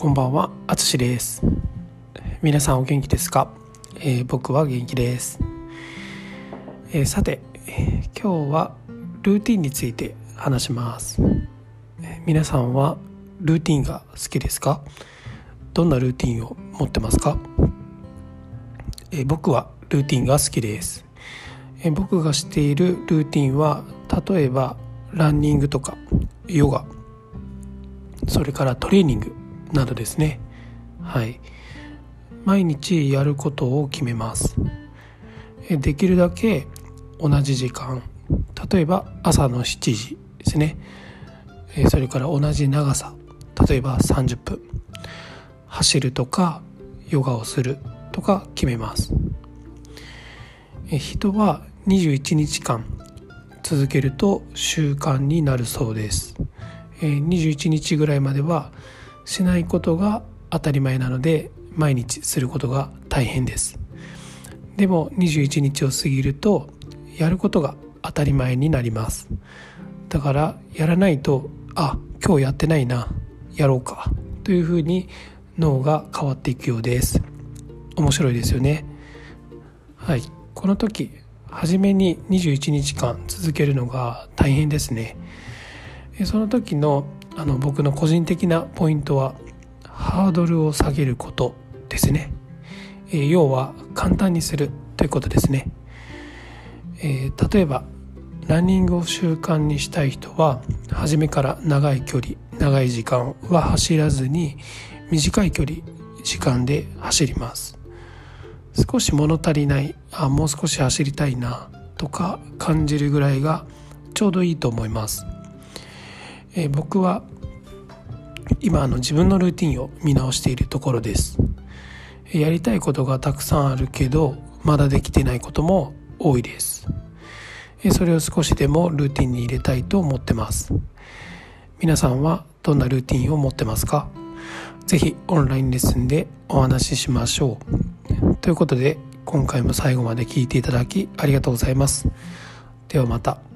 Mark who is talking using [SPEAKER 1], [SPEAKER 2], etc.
[SPEAKER 1] こんばんは、あつしです。皆さんお元気ですか、えー僕は元気です。えーさて、えー今日はルーティンについて話します。えー皆さんはルーティンが好きですか？どんなルーティンを持ってますか、えー僕はルーティンが好きです。えー僕がしているルーティンは例えばランニングとかヨガそれからトレーニングなどですね。はい。毎日やることを決めます。できるだけ同じ時間。例えば朝の7時ですね。それから同じ長さ。例えば30分。走るとかヨガをするとか決めます。人は21日間続けると習慣になるそうです。21日ぐらいまではしないことが当たり前なので毎日することが大変です。でも21日を過ぎるとやることが当たり前になります。だからやらないとあ今日やってないなやろうかというふうに脳が変わっていくようです。面白いですよね。はい。この時初めに21日間続けるのが大変ですね。その時のあの僕の個人的なポイントはハードルを下げることですね、えー要は簡単にするということですね、えー例えばランニングを習慣にしたい人は初めから長い距離長い時間は走らずに短い距離時間で走ります。少し物足りないあもう少し走りたいなとか感じるぐらいがちょうどいいと思います。えー僕は今あの自分のルーティンを見直しているところです。やりたいことがたくさんあるけどまだできてないことも多いです。えそれを少しでもルーティンに入れたいと思ってます。皆さんはどんなルーティンを持ってますか？ぜひオンラインレッスンでお話ししましょう。ということで今回も最後まで聞いていただきありがとうございます。ではまた。